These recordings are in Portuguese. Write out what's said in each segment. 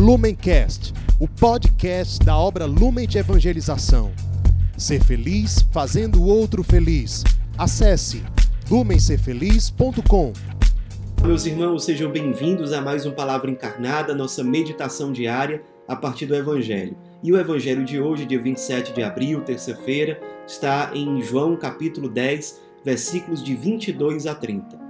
Lumencast, o podcast da obra Lumen de Evangelização. Ser feliz fazendo o outro feliz. Acesse lumencerfeliz.com. Meus irmãos, sejam bem-vindos a mais um Palavra Encarnada, nossa meditação diária a partir do Evangelho. E o Evangelho de hoje, dia 27 de abril, terça-feira, está em João capítulo 10, versículos de 22 a 30.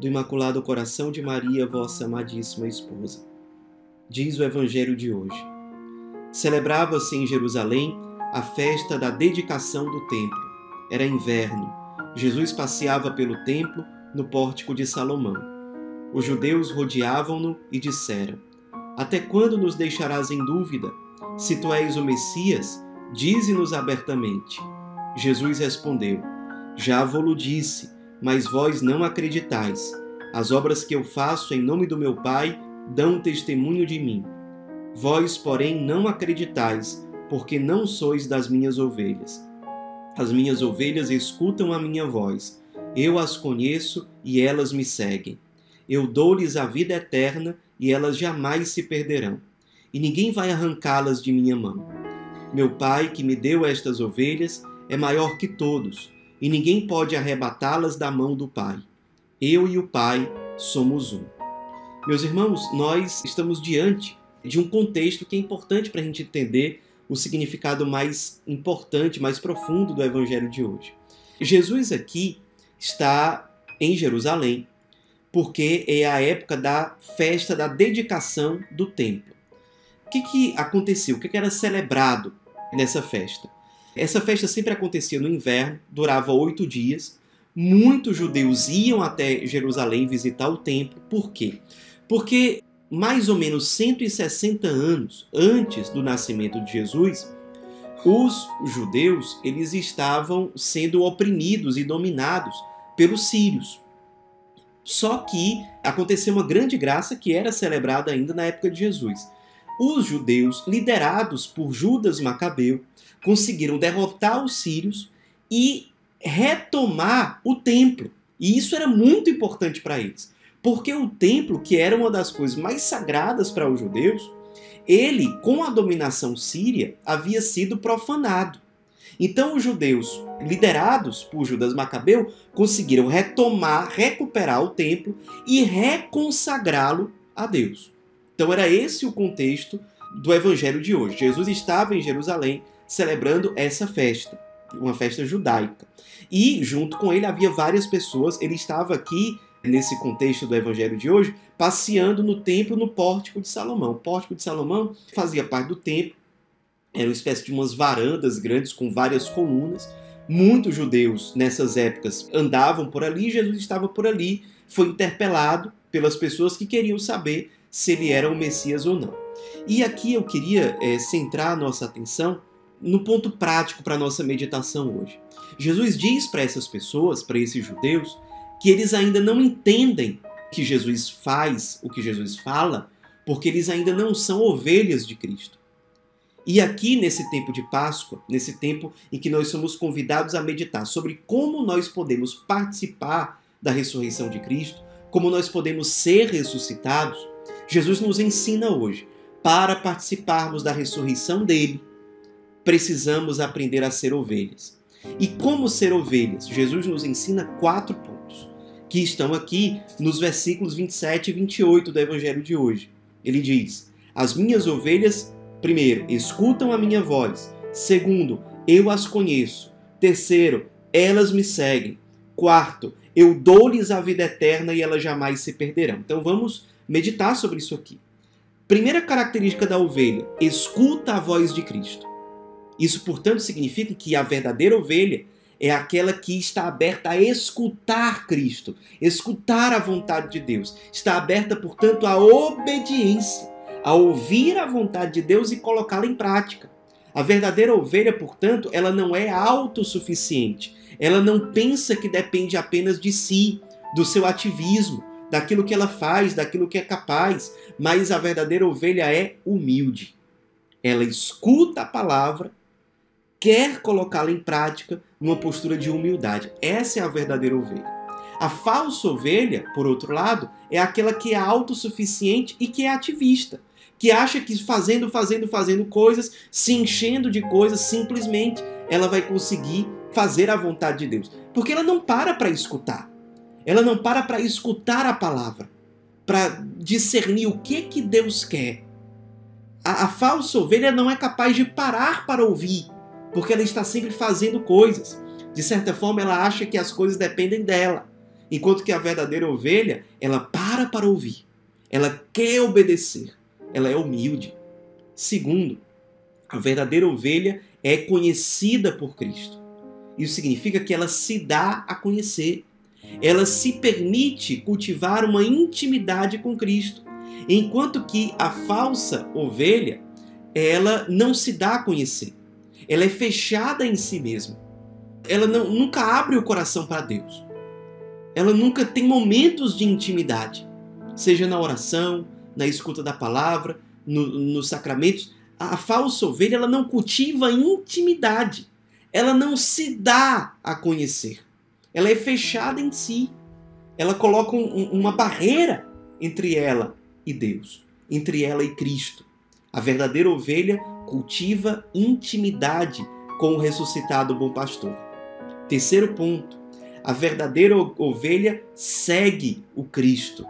do Imaculado Coração de Maria, vossa amadíssima esposa. Diz o Evangelho de hoje. Celebrava-se em Jerusalém a festa da dedicação do templo. Era inverno. Jesus passeava pelo templo no pórtico de Salomão. Os judeus rodeavam-no e disseram: Até quando nos deixarás em dúvida? Se tu és o Messias, dize-nos abertamente. Jesus respondeu: Já vou-lo disse, mas vós não acreditais. As obras que eu faço em nome do meu Pai dão testemunho de mim. Vós, porém, não acreditais, porque não sois das minhas ovelhas. As minhas ovelhas escutam a minha voz. Eu as conheço e elas me seguem. Eu dou-lhes a vida eterna e elas jamais se perderão, e ninguém vai arrancá-las de minha mão. Meu Pai, que me deu estas ovelhas, é maior que todos, e ninguém pode arrebatá-las da mão do Pai. Eu e o Pai somos um. Meus irmãos, nós estamos diante de um contexto que é importante para a gente entender o significado mais importante, mais profundo do Evangelho de hoje. Jesus aqui está em Jerusalém, porque é a época da festa da dedicação do templo. O que, que aconteceu? O que, que era celebrado nessa festa? Essa festa sempre acontecia no inverno, durava oito dias. Muitos judeus iam até Jerusalém visitar o templo. Por quê? Porque mais ou menos 160 anos antes do nascimento de Jesus, os judeus eles estavam sendo oprimidos e dominados pelos sírios. Só que aconteceu uma grande graça que era celebrada ainda na época de Jesus. Os judeus, liderados por Judas Macabeu, conseguiram derrotar os sírios e retomar o templo. E isso era muito importante para eles. Porque o templo, que era uma das coisas mais sagradas para os judeus, ele, com a dominação síria, havia sido profanado. Então os judeus, liderados por Judas Macabeu, conseguiram retomar, recuperar o templo e reconsagrá-lo a Deus. Então era esse o contexto do evangelho de hoje. Jesus estava em Jerusalém celebrando essa festa, uma festa judaica. E junto com ele havia várias pessoas, ele estava aqui nesse contexto do evangelho de hoje, passeando no templo no pórtico de Salomão. O pórtico de Salomão fazia parte do templo, era uma espécie de umas varandas grandes com várias colunas. Muitos judeus nessas épocas andavam por ali, Jesus estava por ali, foi interpelado pelas pessoas que queriam saber se ele era o Messias ou não. E aqui eu queria é, centrar a nossa atenção no ponto prático para a nossa meditação hoje. Jesus diz para essas pessoas, para esses judeus, que eles ainda não entendem que Jesus faz, o que Jesus fala, porque eles ainda não são ovelhas de Cristo. E aqui nesse tempo de Páscoa, nesse tempo em que nós somos convidados a meditar sobre como nós podemos participar da ressurreição de Cristo, como nós podemos ser ressuscitados, Jesus nos ensina hoje, para participarmos da ressurreição dele, precisamos aprender a ser ovelhas. E como ser ovelhas? Jesus nos ensina quatro pontos que estão aqui nos versículos 27 e 28 do Evangelho de hoje. Ele diz: As minhas ovelhas, primeiro, escutam a minha voz. Segundo, eu as conheço. Terceiro, elas me seguem. Quarto, eu dou-lhes a vida eterna e elas jamais se perderão. Então vamos meditar sobre isso aqui. Primeira característica da ovelha: escuta a voz de Cristo. Isso, portanto, significa que a verdadeira ovelha é aquela que está aberta a escutar Cristo, escutar a vontade de Deus. Está aberta, portanto, à obediência, a ouvir a vontade de Deus e colocá-la em prática. A verdadeira ovelha, portanto, ela não é autossuficiente. Ela não pensa que depende apenas de si, do seu ativismo, daquilo que ela faz, daquilo que é capaz, mas a verdadeira ovelha é humilde. Ela escuta a palavra, quer colocá-la em prática numa postura de humildade. Essa é a verdadeira ovelha. A falsa ovelha, por outro lado, é aquela que é autossuficiente e que é ativista, que acha que fazendo, fazendo, fazendo coisas, se enchendo de coisas, simplesmente ela vai conseguir fazer a vontade de Deus. Porque ela não para para escutar. Ela não para para escutar a palavra, para discernir o que que Deus quer. A, a falsa ovelha não é capaz de parar para ouvir, porque ela está sempre fazendo coisas. De certa forma, ela acha que as coisas dependem dela. Enquanto que a verdadeira ovelha, ela para para ouvir. Ela quer obedecer. Ela é humilde. Segundo, a verdadeira ovelha é conhecida por Cristo. Isso significa que ela se dá a conhecer. Ela se permite cultivar uma intimidade com Cristo. Enquanto que a falsa ovelha, ela não se dá a conhecer. Ela é fechada em si mesma. Ela não, nunca abre o coração para Deus ela nunca tem momentos de intimidade, seja na oração, na escuta da palavra, no, nos sacramentos. A, a falsa ovelha ela não cultiva intimidade, ela não se dá a conhecer, ela é fechada em si, ela coloca um, uma barreira entre ela e Deus, entre ela e Cristo. A verdadeira ovelha cultiva intimidade com o ressuscitado bom pastor. Terceiro ponto, a verdadeira ovelha segue o Cristo.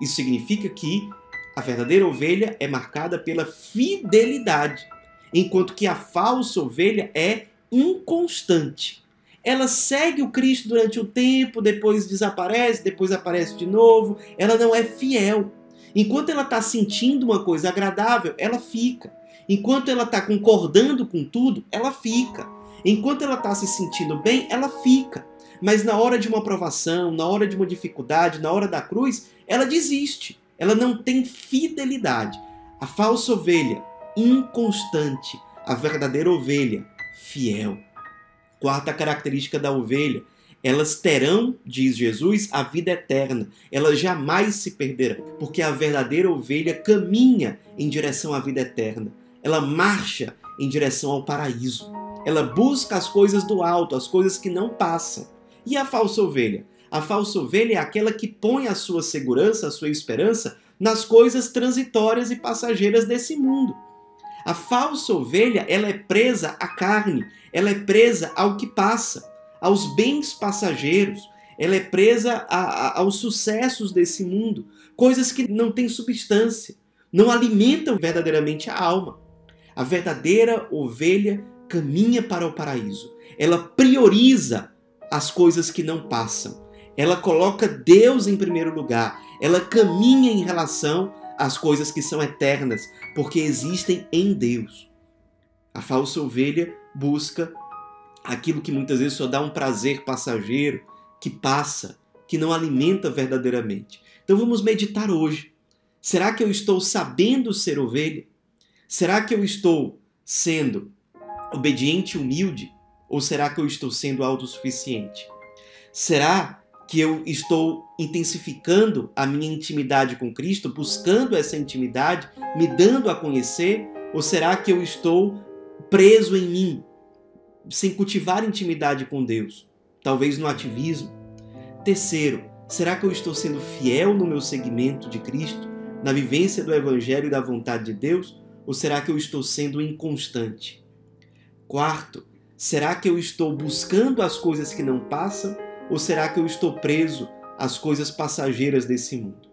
Isso significa que a verdadeira ovelha é marcada pela fidelidade, enquanto que a falsa ovelha é inconstante. Ela segue o Cristo durante um tempo, depois desaparece, depois aparece de novo. Ela não é fiel. Enquanto ela está sentindo uma coisa agradável, ela fica. Enquanto ela está concordando com tudo, ela fica. Enquanto ela está se sentindo bem, ela fica. Mas na hora de uma provação, na hora de uma dificuldade, na hora da cruz, ela desiste. Ela não tem fidelidade. A falsa ovelha, inconstante. A verdadeira ovelha, fiel. Quarta característica da ovelha, elas terão, diz Jesus, a vida eterna. Elas jamais se perderão, porque a verdadeira ovelha caminha em direção à vida eterna. Ela marcha em direção ao paraíso. Ela busca as coisas do alto, as coisas que não passam. E a falsa ovelha? A falsa ovelha é aquela que põe a sua segurança, a sua esperança nas coisas transitórias e passageiras desse mundo. A falsa ovelha, ela é presa à carne, ela é presa ao que passa, aos bens passageiros, ela é presa a, a, aos sucessos desse mundo, coisas que não têm substância, não alimentam verdadeiramente a alma. A verdadeira ovelha caminha para o paraíso. Ela prioriza as coisas que não passam. Ela coloca Deus em primeiro lugar. Ela caminha em relação às coisas que são eternas, porque existem em Deus. A falsa ovelha busca aquilo que muitas vezes só dá um prazer passageiro, que passa, que não alimenta verdadeiramente. Então vamos meditar hoje. Será que eu estou sabendo ser ovelha? Será que eu estou sendo obediente e humilde? Ou será que eu estou sendo autossuficiente? Será que eu estou intensificando a minha intimidade com Cristo, buscando essa intimidade, me dando a conhecer? Ou será que eu estou preso em mim, sem cultivar intimidade com Deus? Talvez no ativismo. Terceiro, será que eu estou sendo fiel no meu seguimento de Cristo, na vivência do Evangelho e da vontade de Deus? Ou será que eu estou sendo inconstante? Quarto, Será que eu estou buscando as coisas que não passam ou será que eu estou preso às coisas passageiras desse mundo?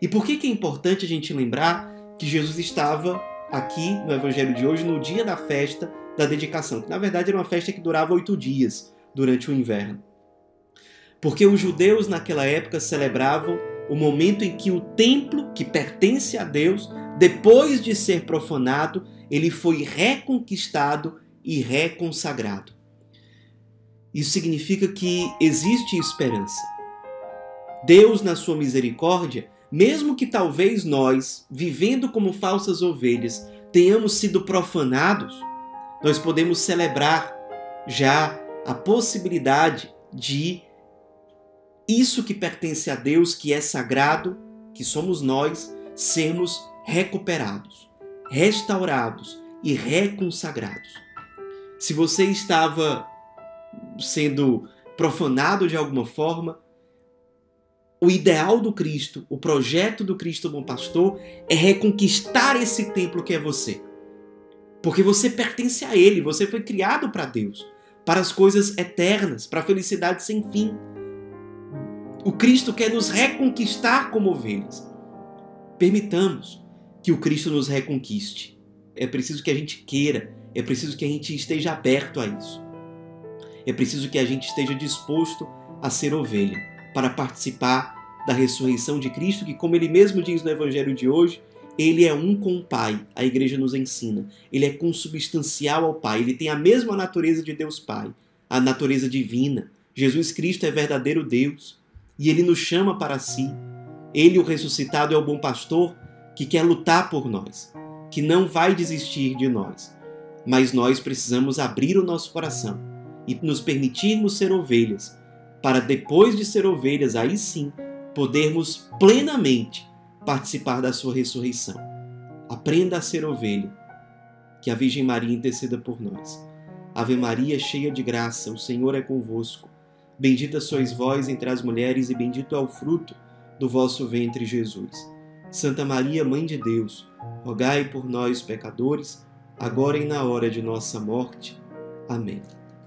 E por que, que é importante a gente lembrar que Jesus estava aqui no Evangelho de hoje no dia da festa da dedicação, que na verdade era uma festa que durava oito dias durante o inverno? Porque os judeus naquela época celebravam o momento em que o templo, que pertence a Deus, depois de ser profanado, ele foi reconquistado e reconsagrado. Isso significa que existe esperança. Deus, na sua misericórdia, mesmo que talvez nós, vivendo como falsas ovelhas, tenhamos sido profanados, nós podemos celebrar já a possibilidade de isso que pertence a Deus, que é sagrado, que somos nós, sermos recuperados, restaurados e reconsagrados. Se você estava sendo profanado de alguma forma, o ideal do Cristo, o projeto do Cristo Bom Pastor é reconquistar esse templo que é você. Porque você pertence a Ele, você foi criado para Deus, para as coisas eternas, para a felicidade sem fim. O Cristo quer nos reconquistar como ovelhas. Permitamos que o Cristo nos reconquiste. É preciso que a gente queira, é preciso que a gente esteja aberto a isso. É preciso que a gente esteja disposto a ser ovelha para participar da ressurreição de Cristo, que, como ele mesmo diz no Evangelho de hoje, ele é um com o Pai, a igreja nos ensina. Ele é consubstancial ao Pai, ele tem a mesma natureza de Deus Pai, a natureza divina. Jesus Cristo é verdadeiro Deus e ele nos chama para si. Ele, o ressuscitado, é o bom pastor que quer lutar por nós, que não vai desistir de nós. Mas nós precisamos abrir o nosso coração e nos permitirmos ser ovelhas, para depois de ser ovelhas, aí sim, podermos plenamente participar da sua ressurreição. Aprenda a ser ovelha, que a Virgem Maria interceda por nós. Ave Maria, cheia de graça, o Senhor é convosco. Bendita sois vós entre as mulheres, e bendito é o fruto do vosso ventre, Jesus. Santa Maria, Mãe de Deus, rogai por nós, pecadores, agora e na hora de nossa morte. Amém.